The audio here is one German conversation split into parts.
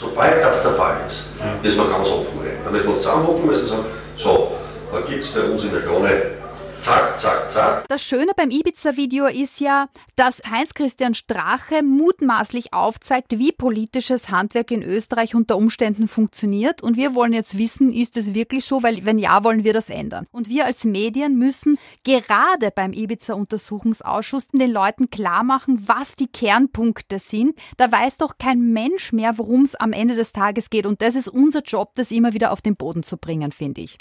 Sobald das der Fall ist, müssen wir ganz offen reden. Da müssen wir zusammenhocken müssen und sagen, so, da gibt es bei uns in der Krone Zack, zack, zack. Das Schöne beim Ibiza-Video ist ja, dass Heinz-Christian Strache mutmaßlich aufzeigt, wie politisches Handwerk in Österreich unter Umständen funktioniert. Und wir wollen jetzt wissen, ist es wirklich so? Weil wenn ja, wollen wir das ändern. Und wir als Medien müssen gerade beim Ibiza-Untersuchungsausschuss den Leuten klar machen, was die Kernpunkte sind. Da weiß doch kein Mensch mehr, worum es am Ende des Tages geht. Und das ist unser Job, das immer wieder auf den Boden zu bringen, finde ich.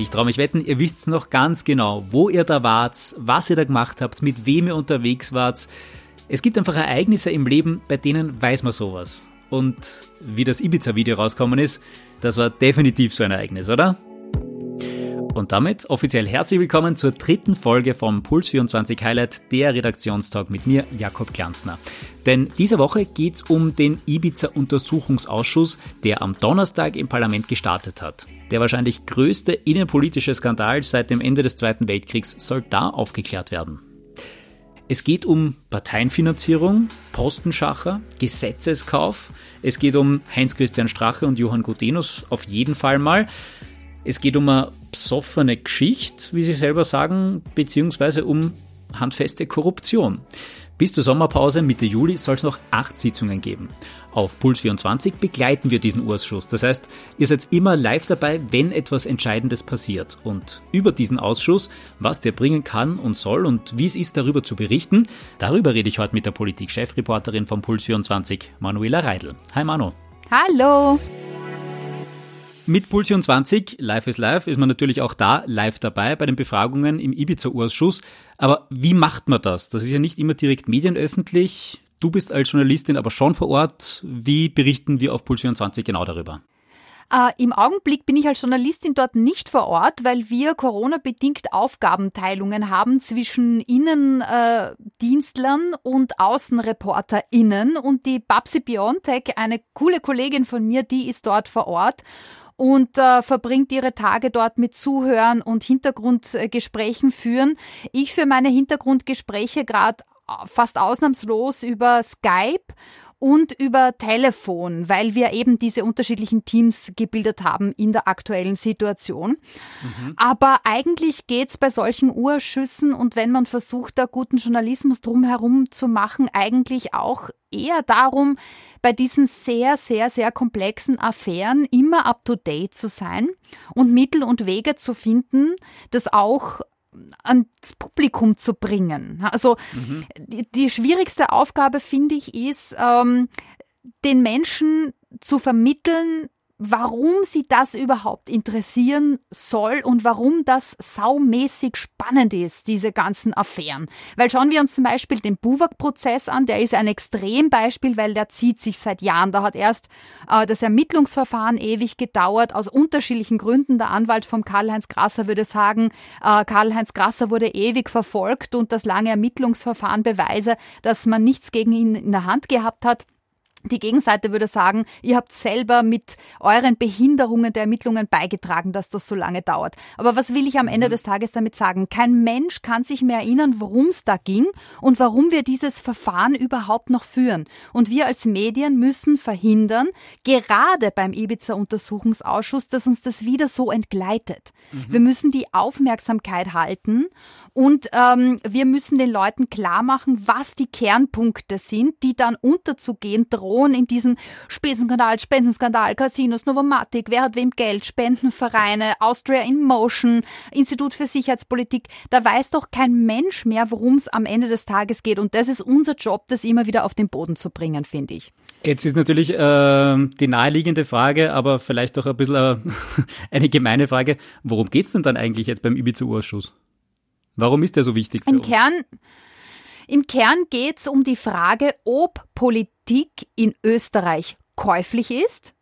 Ich traue mich wetten, ihr wisst noch ganz genau, wo ihr da wart, was ihr da gemacht habt, mit wem ihr unterwegs wart. Es gibt einfach Ereignisse im Leben, bei denen weiß man sowas. Und wie das Ibiza-Video rausgekommen ist, das war definitiv so ein Ereignis, oder? Und damit offiziell herzlich willkommen zur dritten Folge vom Puls24 Highlight, der Redaktionstalk mit mir, Jakob Glanzner. Denn diese Woche geht's um den Ibiza-Untersuchungsausschuss, der am Donnerstag im Parlament gestartet hat. Der wahrscheinlich größte innenpolitische Skandal seit dem Ende des Zweiten Weltkriegs soll da aufgeklärt werden. Es geht um Parteienfinanzierung, Postenschacher, Gesetzeskauf. Es geht um Heinz-Christian Strache und Johann Gutenus auf jeden Fall mal. Es geht um eine psoffene Geschichte, wie Sie selber sagen, beziehungsweise um handfeste Korruption. Bis zur Sommerpause Mitte Juli soll es noch acht Sitzungen geben. Auf Puls 24 begleiten wir diesen Ausschuss. Das heißt, ihr seid immer live dabei, wenn etwas Entscheidendes passiert. Und über diesen Ausschuss, was der bringen kann und soll und wie es ist, darüber zu berichten, darüber rede ich heute mit der Politik-Chefreporterin von Puls 24, Manuela Reidel. Hi Manu. Hallo. Mit Pulsion 20, Live is Live, ist man natürlich auch da live dabei bei den Befragungen im Ibiza-Ausschuss. Aber wie macht man das? Das ist ja nicht immer direkt medienöffentlich. Du bist als Journalistin aber schon vor Ort. Wie berichten wir auf Pulsion 20 genau darüber? Äh, Im Augenblick bin ich als Journalistin dort nicht vor Ort, weil wir Corona-bedingt Aufgabenteilungen haben zwischen Innendienstlern äh, und AußenreporterInnen. Und die Babsi Biontech, eine coole Kollegin von mir, die ist dort vor Ort und äh, verbringt ihre Tage dort mit Zuhören und Hintergrundgesprächen führen. Ich für meine Hintergrundgespräche gerade äh, fast ausnahmslos über Skype und über Telefon, weil wir eben diese unterschiedlichen Teams gebildet haben in der aktuellen Situation. Mhm. Aber eigentlich geht's bei solchen Urschüssen und wenn man versucht, da guten Journalismus drumherum zu machen, eigentlich auch eher darum, bei diesen sehr, sehr, sehr komplexen Affären immer up-to-date zu sein und Mittel und Wege zu finden, das auch ans Publikum zu bringen. Also mhm. die, die, schwierigste Aufgabe, finde ich, ist, ähm, den Menschen zu vermitteln, warum sie das überhaupt interessieren soll und warum das saumäßig spannend ist, diese ganzen Affären. Weil schauen wir uns zum Beispiel den Buwak-Prozess an, der ist ein Extrembeispiel, weil der zieht sich seit Jahren. Da hat erst äh, das Ermittlungsverfahren ewig gedauert, aus unterschiedlichen Gründen. Der Anwalt von Karl-Heinz Grasser würde sagen, äh, Karl-Heinz Grasser wurde ewig verfolgt und das lange Ermittlungsverfahren beweise, dass man nichts gegen ihn in der Hand gehabt hat. Die Gegenseite würde sagen, ihr habt selber mit euren Behinderungen der Ermittlungen beigetragen, dass das so lange dauert. Aber was will ich am Ende mhm. des Tages damit sagen? Kein Mensch kann sich mehr erinnern, worum es da ging und warum wir dieses Verfahren überhaupt noch führen. Und wir als Medien müssen verhindern, gerade beim Ibiza-Untersuchungsausschuss, dass uns das wieder so entgleitet. Mhm. Wir müssen die Aufmerksamkeit halten und ähm, wir müssen den Leuten klar machen, was die Kernpunkte sind, die dann unterzugehen drohen drohen in diesem Spesenskandal, Spendenskandal, Casinos, Novomatic, wer hat wem Geld, Spendenvereine, Austria in Motion, Institut für Sicherheitspolitik, da weiß doch kein Mensch mehr, worum es am Ende des Tages geht. Und das ist unser Job, das immer wieder auf den Boden zu bringen, finde ich. Jetzt ist natürlich äh, die naheliegende Frage, aber vielleicht auch ein bisschen äh, eine gemeine Frage. Worum geht es denn dann eigentlich jetzt beim Ibiza-Ausschuss? Warum ist der so wichtig Im? Kern, Im Kern geht es um die Frage, ob Politik in Österreich käuflich ist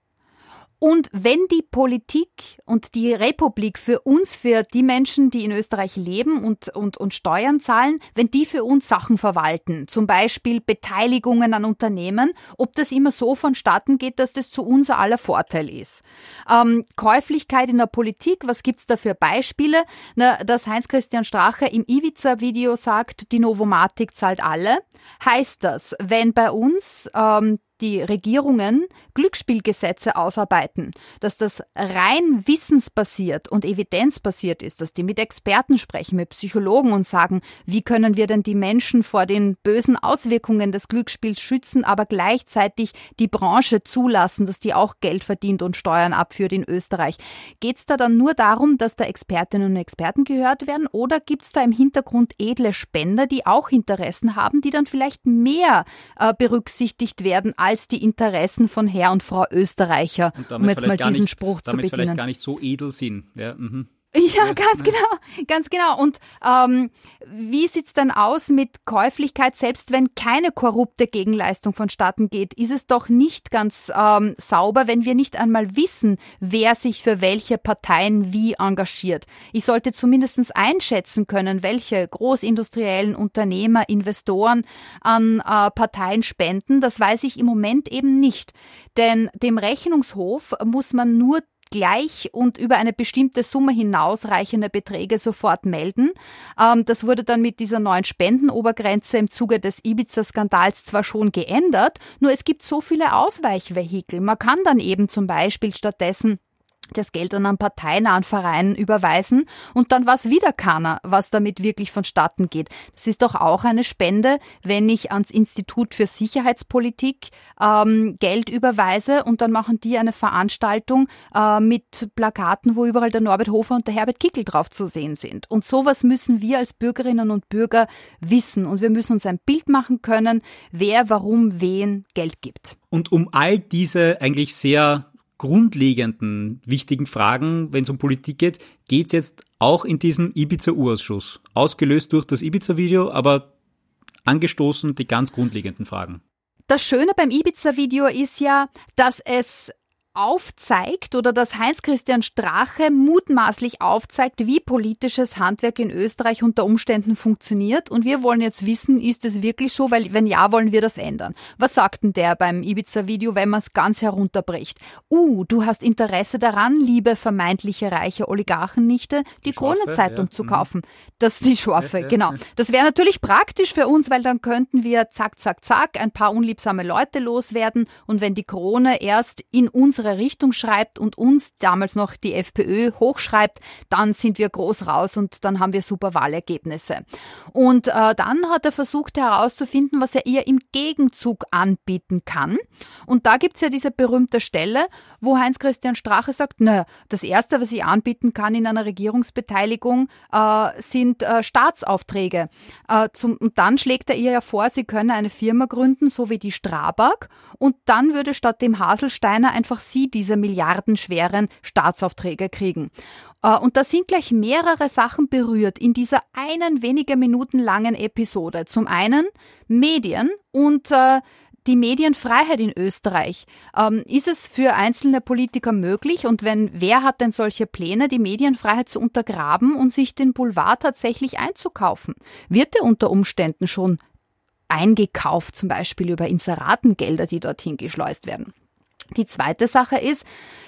Und wenn die Politik und die Republik für uns, für die Menschen, die in Österreich leben und, und, und Steuern zahlen, wenn die für uns Sachen verwalten, zum Beispiel Beteiligungen an Unternehmen, ob das immer so vonstatten geht, dass das zu unser aller Vorteil ist. Ähm, Käuflichkeit in der Politik, was gibt's da für Beispiele? Na, dass Heinz-Christian Strache im Ivica-Video sagt, die Novomatik zahlt alle. Heißt das, wenn bei uns ähm, die Regierungen Glücksspielgesetze ausarbeiten, dass das rein wissensbasiert und evidenzbasiert ist, dass die mit Experten sprechen, mit Psychologen und sagen, wie können wir denn die Menschen vor den bösen Auswirkungen des Glücksspiels schützen, aber gleichzeitig die Branche zulassen, dass die auch Geld verdient und Steuern abführt in Österreich. Geht es da dann nur darum, dass da Expertinnen und Experten gehört werden oder gibt es da im Hintergrund edle Spender, die auch Interessen haben, die dann vielleicht mehr äh, berücksichtigt werden als die Interessen von Herr und Frau Österreicher, um jetzt mal diesen nicht, Spruch zu damit beginnen. vielleicht gar nicht so edel sind. Ja, mhm. Ja, ganz genau, ganz genau. Und ähm, wie sieht's dann aus mit Käuflichkeit, selbst wenn keine korrupte Gegenleistung vonstatten geht? Ist es doch nicht ganz ähm, sauber, wenn wir nicht einmal wissen, wer sich für welche Parteien wie engagiert. Ich sollte zumindest einschätzen können, welche großindustriellen Unternehmer, Investoren an äh, Parteien spenden. Das weiß ich im Moment eben nicht. Denn dem Rechnungshof muss man nur gleich und über eine bestimmte Summe hinausreichende Beträge sofort melden. Ähm, das wurde dann mit dieser neuen Spendenobergrenze im Zuge des Ibiza-Skandals zwar schon geändert, nur es gibt so viele Ausweichvehikel. Man kann dann eben zum Beispiel stattdessen das Geld an einen parteinahen Verein überweisen und dann weiß wieder keiner, was damit wirklich vonstatten geht. Das ist doch auch eine Spende, wenn ich ans Institut für Sicherheitspolitik ähm, Geld überweise und dann machen die eine Veranstaltung äh, mit Plakaten, wo überall der Norbert Hofer und der Herbert Kickel drauf zu sehen sind. Und sowas müssen wir als Bürgerinnen und Bürger wissen und wir müssen uns ein Bild machen können, wer warum wen Geld gibt. Und um all diese eigentlich sehr grundlegenden, wichtigen Fragen, wenn es um Politik geht, geht es jetzt auch in diesem Ibiza-Urausschuss. Ausgelöst durch das Ibiza-Video, aber angestoßen die ganz grundlegenden Fragen. Das Schöne beim Ibiza-Video ist ja, dass es aufzeigt oder dass Heinz-Christian Strache mutmaßlich aufzeigt, wie politisches Handwerk in Österreich unter Umständen funktioniert. Und wir wollen jetzt wissen, ist es wirklich so? Weil wenn ja, wollen wir das ändern. Was sagt denn der beim Ibiza-Video, wenn man es ganz herunterbricht? Uh, du hast Interesse daran, liebe vermeintliche reiche Oligarchennichte, die, die Krone-Zeitung ja. zu mhm. kaufen. Das ist die Schorfe, genau. Das wäre natürlich praktisch für uns, weil dann könnten wir zack, zack, zack ein paar unliebsame Leute loswerden. Und wenn die Krone erst in unsere unsere Richtung schreibt und uns damals noch die FPÖ hochschreibt, dann sind wir groß raus und dann haben wir super Wahlergebnisse. Und äh, dann hat er versucht herauszufinden, was er ihr im Gegenzug anbieten kann. Und da gibt's ja diese berühmte Stelle, wo Heinz-Christian Strache sagt, nö, das Erste, was ich anbieten kann in einer Regierungsbeteiligung, äh, sind äh, Staatsaufträge. Äh, zum, und dann schlägt er ihr ja vor, sie könne eine Firma gründen, so wie die Strabag. Und dann würde statt dem Haselsteiner einfach sie sie diese milliardenschweren Staatsaufträge kriegen. Äh, und da sind gleich mehrere Sachen berührt in dieser einen wenige Minuten langen Episode. Zum einen Medien und äh, die Medienfreiheit in Österreich. Ähm, ist es für einzelne Politiker möglich? Und wenn, wer hat denn solche Pläne, die Medienfreiheit zu untergraben und sich den Boulevard tatsächlich einzukaufen? Wird er unter Umständen schon eingekauft, zum Beispiel über Inseratengelder, die dorthin geschleust werden? Die zweite Sache ist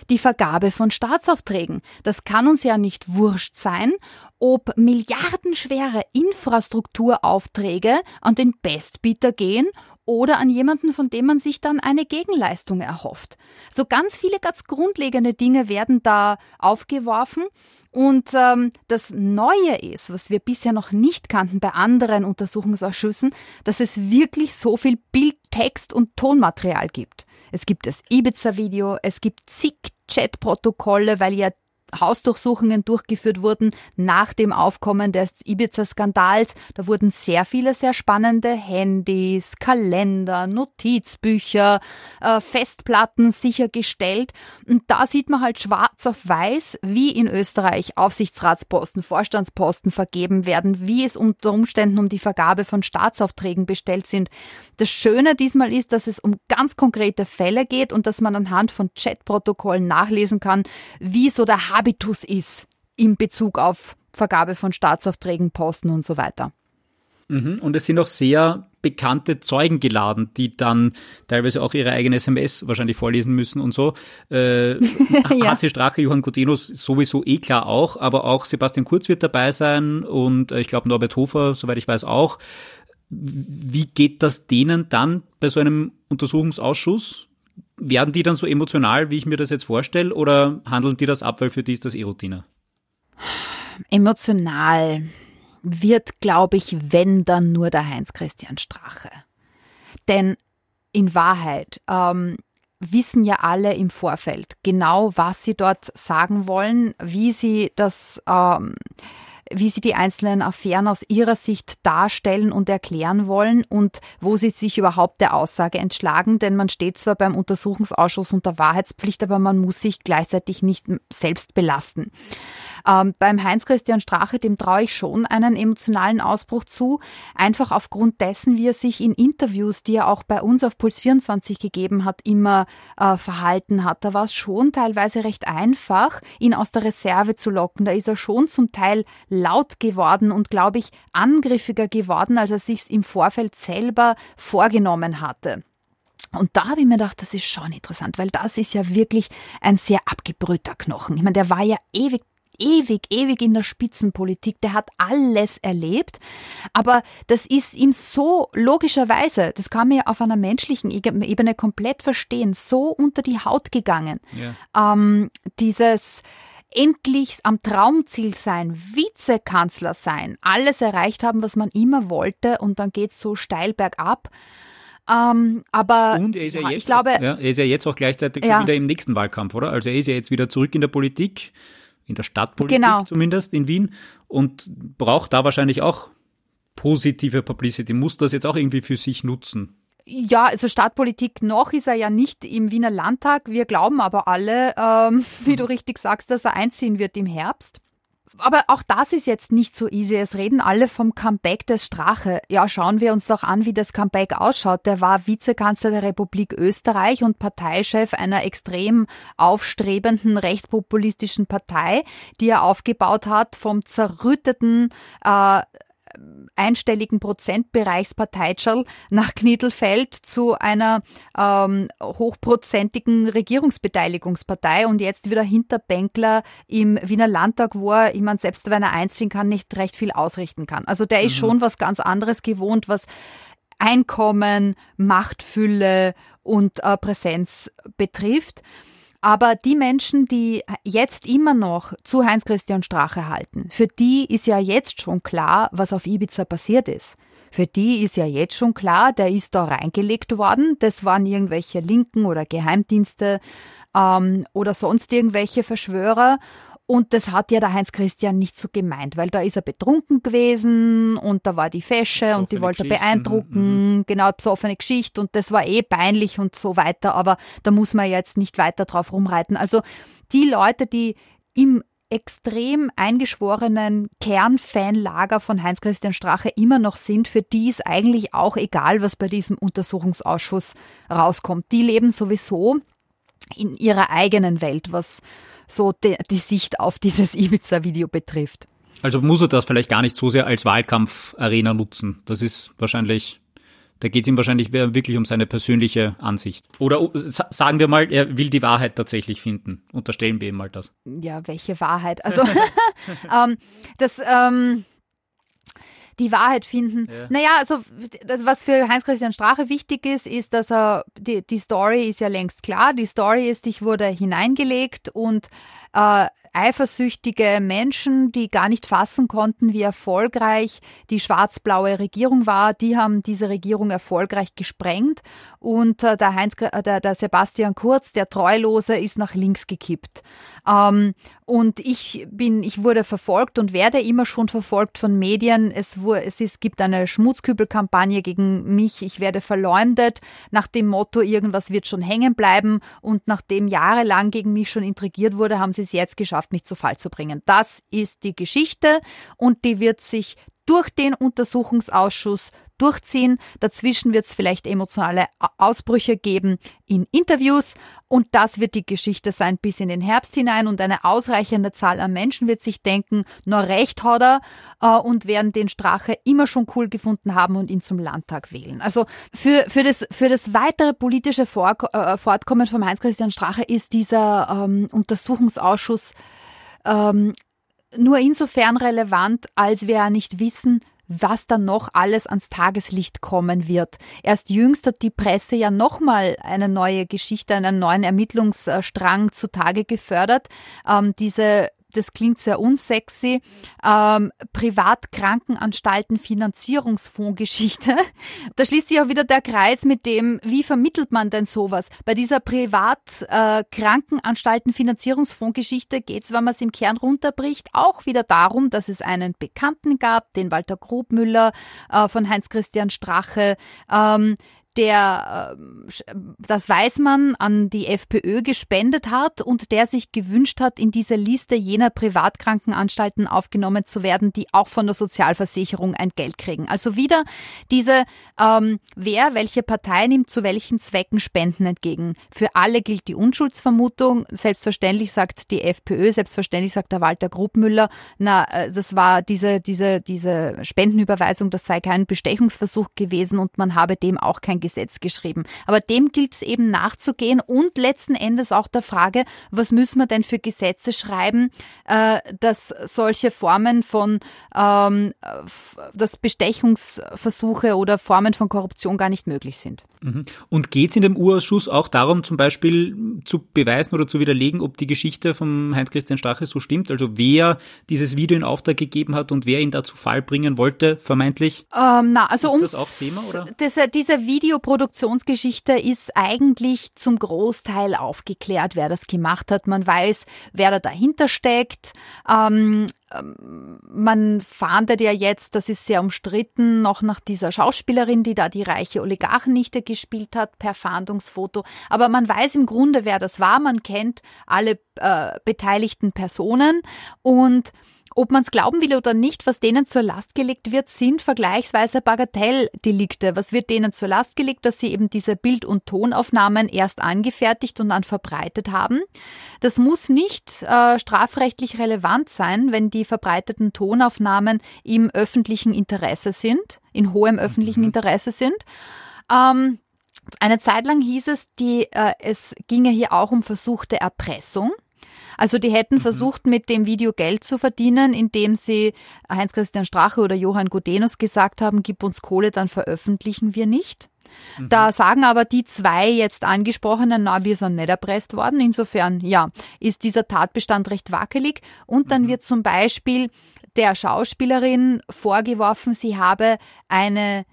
die Vergabe von Staatsaufträgen. Das kann uns ja nicht wurscht sein, ob milliardenschwere Infrastrukturaufträge an den Bestbieter gehen oder an jemanden, von dem man sich dann eine Gegenleistung erhofft. So ganz viele ganz grundlegende Dinge werden da aufgeworfen und ähm, das Neue ist, was wir bisher noch nicht kannten bei anderen Untersuchungsausschüssen, dass es wirklich so viel Bild, Text und Tonmaterial gibt. Es gibt das Ibiza-Video, es gibt zig Chat-Protokolle, weil ja Hausdurchsuchungen durchgeführt wurden nach dem Aufkommen des Ibiza-Skandals. Da wurden sehr viele sehr spannende Handys, Kalender, Notizbücher, äh, Festplatten sichergestellt. Und da sieht man halt schwarz auf weiß, wie in Österreich Aufsichtsratsposten, Vorstandsposten vergeben werden, wie es unter Umständen um die Vergabe von Staatsaufträgen bestellt sind. Das Schöne diesmal ist, dass es um ganz konkrete Fälle geht und dass man anhand von Chatprotokollen nachlesen kann, wie so der Habitus ist in Bezug auf Vergabe von Staatsaufträgen, Posten und so weiter. Mhm. Und es sind auch sehr bekannte Zeugen geladen, die dann teilweise auch ihre eigene SMS wahrscheinlich vorlesen müssen und so. Äh, ja. HC Strache, Johann Gutenus sowieso eh klar auch, aber auch Sebastian Kurz wird dabei sein und äh, ich glaube Norbert Hofer, soweit ich weiß, auch. Wie geht das denen dann bei so einem Untersuchungsausschuss? Werden die dann so emotional, wie ich mir das jetzt vorstelle, oder handeln die das ab, weil für die ist das eh Routine? Emotional wird, glaube ich, wenn dann nur der Heinz-Christian Strache. Denn in Wahrheit ähm, wissen ja alle im Vorfeld genau, was sie dort sagen wollen, wie sie das ähm, wie sie die einzelnen Affären aus ihrer Sicht darstellen und erklären wollen und wo sie sich überhaupt der Aussage entschlagen. Denn man steht zwar beim Untersuchungsausschuss unter Wahrheitspflicht, aber man muss sich gleichzeitig nicht selbst belasten. Ähm, beim Heinz-Christian Strache, dem traue ich schon einen emotionalen Ausbruch zu, einfach aufgrund dessen, wie er sich in Interviews, die er auch bei uns auf Puls 24 gegeben hat, immer äh, verhalten hat. Da war es schon teilweise recht einfach, ihn aus der Reserve zu locken. Da ist er schon zum Teil laut geworden und, glaube ich, angriffiger geworden, als er sich im Vorfeld selber vorgenommen hatte. Und da habe ich mir gedacht, das ist schon interessant, weil das ist ja wirklich ein sehr abgebrühter Knochen. Ich meine, der war ja ewig ewig, ewig in der Spitzenpolitik, der hat alles erlebt, aber das ist ihm so logischerweise, das kann man ja auf einer menschlichen Ebene komplett verstehen, so unter die Haut gegangen. Ja. Ähm, dieses endlich am Traumziel sein, Vizekanzler sein, alles erreicht haben, was man immer wollte und dann geht's so steil bergab. Ähm, aber und er ist ja, ja jetzt ich glaube, auch, ja, er ist ja jetzt auch gleichzeitig ja. wieder im nächsten Wahlkampf, oder? Also er ist ja jetzt wieder zurück in der Politik in der Stadtpolitik genau. zumindest in Wien und braucht da wahrscheinlich auch positive Publicity, muss das jetzt auch irgendwie für sich nutzen. Ja, also Stadtpolitik noch ist er ja nicht im Wiener Landtag. Wir glauben aber alle, ähm, wie du richtig sagst, dass er einziehen wird im Herbst. Aber auch das ist jetzt nicht so easy. Es reden alle vom Comeback des Strache. Ja, schauen wir uns doch an, wie das Comeback ausschaut. Der war Vizekanzler der Republik Österreich und Parteichef einer extrem aufstrebenden rechtspopulistischen Partei, die er aufgebaut hat vom zerrütteten äh, einstelligen Prozentbereichsparteitschall nach Knittelfeld zu einer ähm, hochprozentigen Regierungsbeteiligungspartei und jetzt wieder Hinterbänkler im Wiener Landtag, wo er, ich meine, selbst wenn er einziehen kann, nicht recht viel ausrichten kann. Also der ist mhm. schon was ganz anderes gewohnt, was Einkommen, Machtfülle und äh, Präsenz betrifft. Aber die Menschen, die jetzt immer noch zu Heinz-Christian Strache halten, für die ist ja jetzt schon klar, was auf Ibiza passiert ist. Für die ist ja jetzt schon klar, der ist da reingelegt worden. Das waren irgendwelche Linken oder Geheimdienste ähm, oder sonst irgendwelche Verschwörer. Und das hat ja der Heinz Christian nicht so gemeint, weil da ist er betrunken gewesen und da war die Fesche und die wollte er beeindrucken, mhm. genau, besoffene Geschichte und das war eh peinlich und so weiter, aber da muss man jetzt nicht weiter drauf rumreiten. Also die Leute, die im extrem eingeschworenen Kernfanlager von Heinz-Christian Strache immer noch sind, für die ist eigentlich auch egal, was bei diesem Untersuchungsausschuss rauskommt. Die leben sowieso in ihrer eigenen Welt, was so die, die Sicht auf dieses Ibiza-Video betrifft. Also muss er das vielleicht gar nicht so sehr als Wahlkampfarena nutzen. Das ist wahrscheinlich, da geht es ihm wahrscheinlich wirklich um seine persönliche Ansicht. Oder sagen wir mal, er will die Wahrheit tatsächlich finden. Unterstellen wir ihm mal das. Ja, welche Wahrheit? Also ähm, das ähm, die Wahrheit finden. Ja. Naja, also was für Heinz-Christian Strache wichtig ist, ist, dass er, die, die Story ist ja längst klar. Die Story ist, ich wurde hineingelegt und äh, eifersüchtige Menschen, die gar nicht fassen konnten, wie erfolgreich die schwarz-blaue Regierung war, die haben diese Regierung erfolgreich gesprengt und äh, der, Heinz, äh, der, der Sebastian Kurz, der Treulose, ist nach links gekippt. Ähm, und ich bin, ich wurde verfolgt und werde immer schon verfolgt von Medien. Es, es ist, gibt eine Schmutzkübelkampagne gegen mich. Ich werde verleumdet nach dem Motto, irgendwas wird schon hängen bleiben. Und nachdem jahrelang gegen mich schon intrigiert wurde, haben sie es jetzt geschafft, mich zu Fall zu bringen. Das ist die Geschichte und die wird sich durch den Untersuchungsausschuss durchziehen. Dazwischen wird es vielleicht emotionale Ausbrüche geben in Interviews und das wird die Geschichte sein bis in den Herbst hinein und eine ausreichende Zahl an Menschen wird sich denken, nur recht hat er äh, und werden den Strache immer schon cool gefunden haben und ihn zum Landtag wählen. Also für, für, das, für das weitere politische Vor äh, Fortkommen von Heinz-Christian Strache ist dieser ähm, Untersuchungsausschuss ähm, nur insofern relevant, als wir ja nicht wissen, was dann noch alles ans Tageslicht kommen wird. Erst jüngst hat die Presse ja nochmal eine neue Geschichte, einen neuen Ermittlungsstrang zutage gefördert. Ähm, diese das klingt sehr unsexy, ähm, Privatkrankenanstalten Finanzierungsfondsgeschichte. Da schließt sich auch wieder der Kreis mit dem, wie vermittelt man denn sowas? Bei dieser Privatkrankenanstalten Finanzierungsfondsgeschichte geht es, wenn man es im Kern runterbricht, auch wieder darum, dass es einen Bekannten gab, den Walter Grobmüller äh, von Heinz-Christian Strache, ähm, der, äh, das weiß man, an die FPÖ gespendet hat und der sich gewünscht hat, in diese Liste jener Privatkrankenanstalten aufgenommen zu werden, die auch von der Sozialversicherung ein Geld kriegen. Also wieder diese, ähm, wer, welche Partei nimmt zu welchen Zwecken Spenden entgegen. Für alle gilt die Unschuldsvermutung. Selbstverständlich sagt die FPÖ, selbstverständlich sagt der Walter Grubmüller, na, äh, das war diese, diese, diese Spendenüberweisung, das sei kein Bestechungsversuch gewesen und man habe dem auch kein Gesetz geschrieben. Aber dem gilt es eben nachzugehen und letzten Endes auch der Frage, was müssen wir denn für Gesetze schreiben, äh, dass solche Formen von, ähm, dass Bestechungsversuche oder Formen von Korruption gar nicht möglich sind. Mhm. Und geht es in dem Urausschuss auch darum, zum Beispiel zu beweisen oder zu widerlegen, ob die Geschichte von Heinz-Christian Strache so stimmt? Also wer dieses Video in Auftrag gegeben hat und wer ihn da zu Fall bringen wollte, vermeintlich? Ähm, na, also ist das auch Thema, oder? Diese, diese Video Videoproduktionsgeschichte ist eigentlich zum Großteil aufgeklärt, wer das gemacht hat. Man weiß, wer da dahinter steckt. Ähm, ähm, man fahndet ja jetzt, das ist sehr umstritten, noch nach dieser Schauspielerin, die da die reiche Oligarchennichte gespielt hat, per Fahndungsfoto. Aber man weiß im Grunde, wer das war. Man kennt alle äh, beteiligten Personen und ob man es glauben will oder nicht, was denen zur Last gelegt wird, sind vergleichsweise Bagatelldelikte. Was wird denen zur Last gelegt, dass sie eben diese Bild- und Tonaufnahmen erst angefertigt und dann verbreitet haben? Das muss nicht äh, strafrechtlich relevant sein, wenn die verbreiteten Tonaufnahmen im öffentlichen Interesse sind, in hohem öffentlichen mhm. Interesse sind. Ähm, eine Zeit lang hieß es, die, äh, es ginge hier auch um versuchte Erpressung. Also die hätten mhm. versucht, mit dem Video Geld zu verdienen, indem sie Heinz-Christian Strache oder Johann Godenus gesagt haben, gib uns Kohle, dann veröffentlichen wir nicht. Mhm. Da sagen aber die zwei jetzt angesprochenen, na, wir sind nicht erpresst worden. Insofern, ja, ist dieser Tatbestand recht wackelig. Und dann mhm. wird zum Beispiel der Schauspielerin vorgeworfen, sie habe eine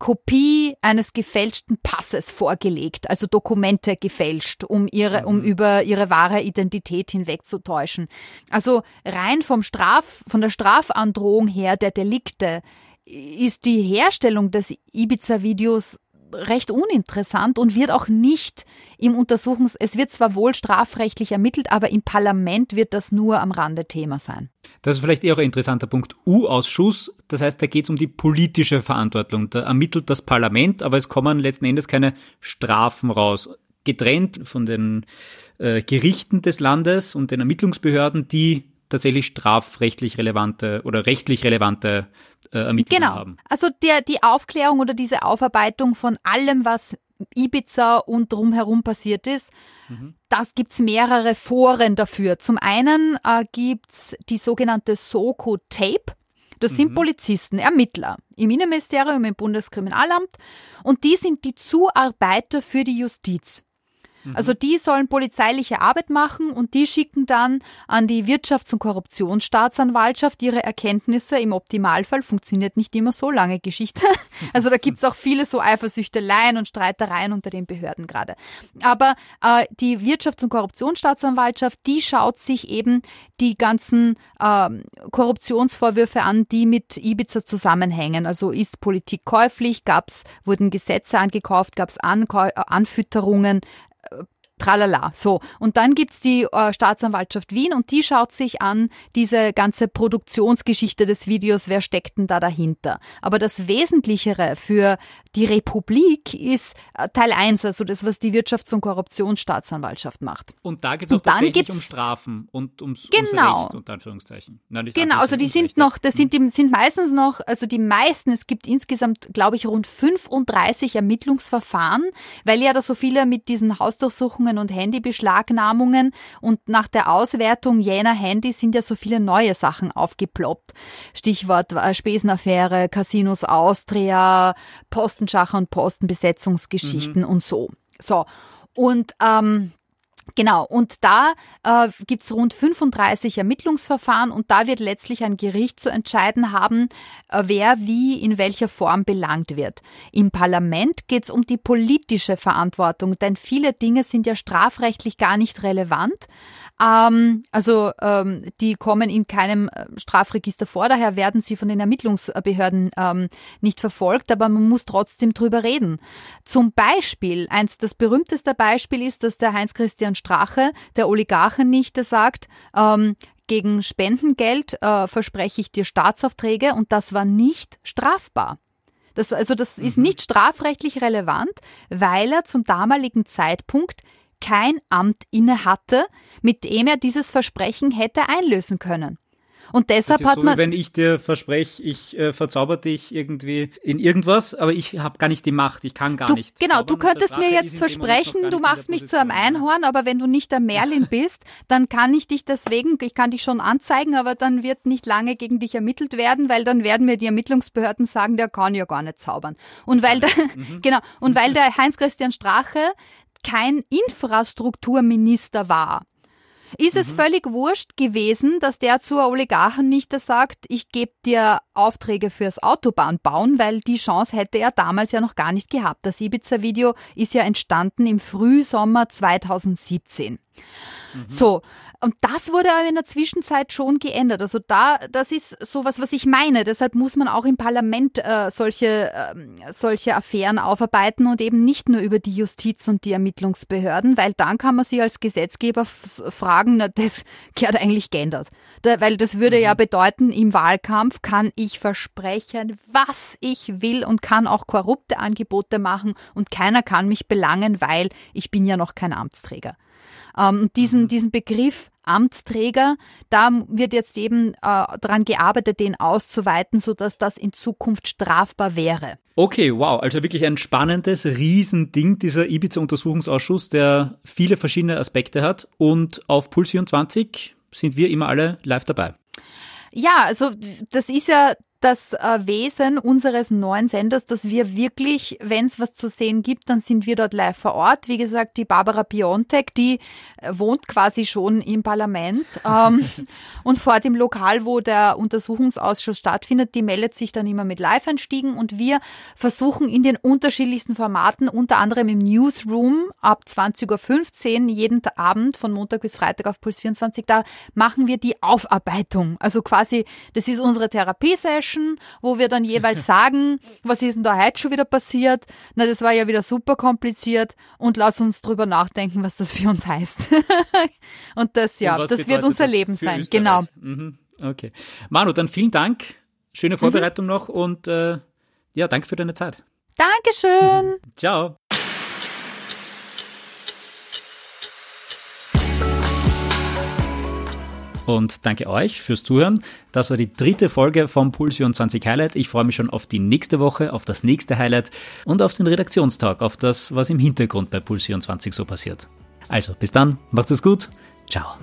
Kopie eines gefälschten Passes vorgelegt, also Dokumente gefälscht, um ihre, um mhm. über ihre wahre Identität hinwegzutäuschen. Also rein vom Straf, von der Strafandrohung her der Delikte ist die Herstellung des Ibiza-Videos recht uninteressant und wird auch nicht im Untersuchungs... Es wird zwar wohl strafrechtlich ermittelt, aber im Parlament wird das nur am Rande Thema sein. Das ist vielleicht eher ein interessanter Punkt. U-Ausschuss, das heißt, da geht es um die politische Verantwortung. Da ermittelt das Parlament, aber es kommen letzten Endes keine Strafen raus. Getrennt von den äh, Gerichten des Landes und den Ermittlungsbehörden, die tatsächlich strafrechtlich relevante oder rechtlich relevante äh, Ermittlungen genau. haben. Also der, die Aufklärung oder diese Aufarbeitung von allem, was Ibiza und drumherum passiert ist, mhm. das gibt's mehrere Foren dafür. Zum einen äh, gibt's die sogenannte Soko Tape. Das sind Polizisten, Ermittler im Innenministerium, im Bundeskriminalamt und die sind die Zuarbeiter für die Justiz. Also die sollen polizeiliche Arbeit machen und die schicken dann an die Wirtschafts- und Korruptionsstaatsanwaltschaft ihre Erkenntnisse. Im Optimalfall funktioniert nicht immer so lange Geschichte. Also da gibt's auch viele so Eifersüchteleien und Streitereien unter den Behörden gerade. Aber äh, die Wirtschafts- und Korruptionsstaatsanwaltschaft, die schaut sich eben die ganzen ähm, Korruptionsvorwürfe an, die mit Ibiza zusammenhängen. Also ist Politik käuflich, gab's, wurden Gesetze angekauft, gab's äh, Anfütterungen, Tralala. So. Und dann gibt's die äh, Staatsanwaltschaft Wien und die schaut sich an, diese ganze Produktionsgeschichte des Videos, wer steckt denn da dahinter. Aber das Wesentlichere für die Republik ist äh, Teil 1, also das, was die Wirtschafts- und Korruptionsstaatsanwaltschaft macht. Und da geht es auch tatsächlich gibt's- um Strafen und ums, Genau. ums Recht, Anführungszeichen. Nein, Genau, also die sind ums noch, das sind, die sind meistens noch, also die meisten, es gibt insgesamt, glaube ich, rund 35 Ermittlungsverfahren, weil ja da so viele mit diesen Hausdurchsuchungen und Handybeschlagnahmungen und nach der Auswertung jener Handys sind ja so viele neue Sachen aufgeploppt. Stichwort äh, Spesenaffäre, Casinos Austria, Postenschacher und Postenbesetzungsgeschichten und so. So. Und ähm, Genau, und da äh, gibt's rund 35 Ermittlungsverfahren und da wird letztlich ein Gericht zu entscheiden haben, äh, wer wie in welcher Form belangt wird. Im Parlament geht's um die politische Verantwortung, denn viele Dinge sind ja strafrechtlich gar nicht relevant. Ähm, also ähm, die kommen in keinem äh, Strafregister vor, daher werden sie von den Ermittlungsbehörden ähm, nicht verfolgt, aber man muss trotzdem drüber reden. Zum Beispiel, eins das berühmteste Beispiel ist, dass der Heinz-Christian Strache, der Oligarchennichte, sagt, ähm, gegen Spendengeld äh, verspreche ich dir Staatsaufträge und das war nicht strafbar. Das, also das ist nicht strafrechtlich relevant, weil er zum damaligen Zeitpunkt kein Amt inne hatte, mit dem er dieses Versprechen hätte einlösen können. Und deshalb hat so, wie man wenn ich dir verspreche, ich äh, verzauber dich irgendwie in irgendwas, aber ich habe gar nicht die Macht, ich kann gar Du, nicht. genau, zaubern du könntest mir jetzt versprechen, du machst mich zu einem ja. Einhorn, aber wenn du nicht der Merlin bist, dann kann ich dich deswegen, ich kann dich schon anzeigen, aber dann wird nicht lange gegen dich ermittelt werden, weil dann werden mir die Ermittlungsbehörden sagen, der kann ja gar nicht zaubern. Und weil der, Mhm. genau, und weil der Heinz-Christian Strache kein Infrastrukturminister war, ist Mhm. es völlig wurscht gewesen, dass der zur Oligarchennichte sagt, ich gebe dir Aufträge fürs Autobahnbauen, weil die Chance hätte er damals ja noch gar nicht gehabt. Das Ibiza-Video ist ja entstanden im Frühsommer 2017. So, und das wurde aber in der Zwischenzeit schon geändert. Also da, das ist sowas, was ich meine. Deshalb muss man auch im Parlament äh, solche, ähm, solche Affären aufarbeiten und eben nicht nur über die Justiz und die Ermittlungsbehörden, weil dann kann man sich als Gesetzgeber fragen, na, das gehört eigentlich geändert. Da, weil das würde ja bedeuten, im Wahlkampf kann ich versprechen, was ich will und kann auch korrupte Angebote machen und keiner kann mich belangen, weil ich bin ja noch kein Amtsträger. Ähm, diesen, diesen Begriff Amtsträger, da wird jetzt eben äh, daran gearbeitet, den auszuweiten, sodass das in Zukunft strafbar wäre. Okay, wow, also wirklich ein spannendes Riesending, dieser Ibiza-Untersuchungsausschuss, der viele verschiedene Aspekte hat. Und auf Puls 24 sind wir immer alle live dabei. Ja, also das ist ja das äh, Wesen unseres neuen Senders, dass wir wirklich, wenn es was zu sehen gibt, dann sind wir dort live vor Ort. Wie gesagt, die Barbara Piontek, die äh, wohnt quasi schon im Parlament ähm, und vor dem Lokal, wo der Untersuchungsausschuss stattfindet, die meldet sich dann immer mit Live-Einstiegen und wir versuchen in den unterschiedlichsten Formaten, unter anderem im Newsroom ab 20.15 Uhr jeden Abend von Montag bis Freitag auf Puls 24, da machen wir die Aufarbeitung. Also quasi, das ist unsere Therapiesession, wo wir dann jeweils sagen, was ist denn da heute schon wieder passiert? Na, das war ja wieder super kompliziert und lass uns drüber nachdenken, was das für uns heißt. und das, ja, Und das wird unser das Leben sein. Österreich? Genau. Mhm. Okay. Manu, dann vielen Dank. Schöne Vorbereitung noch und äh, ja, danke für deine Zeit. Dankeschön. Ciao. Und danke euch fürs Zuhören. Das war die dritte Folge vom Puls 24 Highlight. Ich freue mich schon auf die nächste Woche, auf das nächste Highlight und auf den Redaktionstag, auf das, was im Hintergrund bei Puls 24 so passiert. Also, bis dann, macht's es gut. Ciao.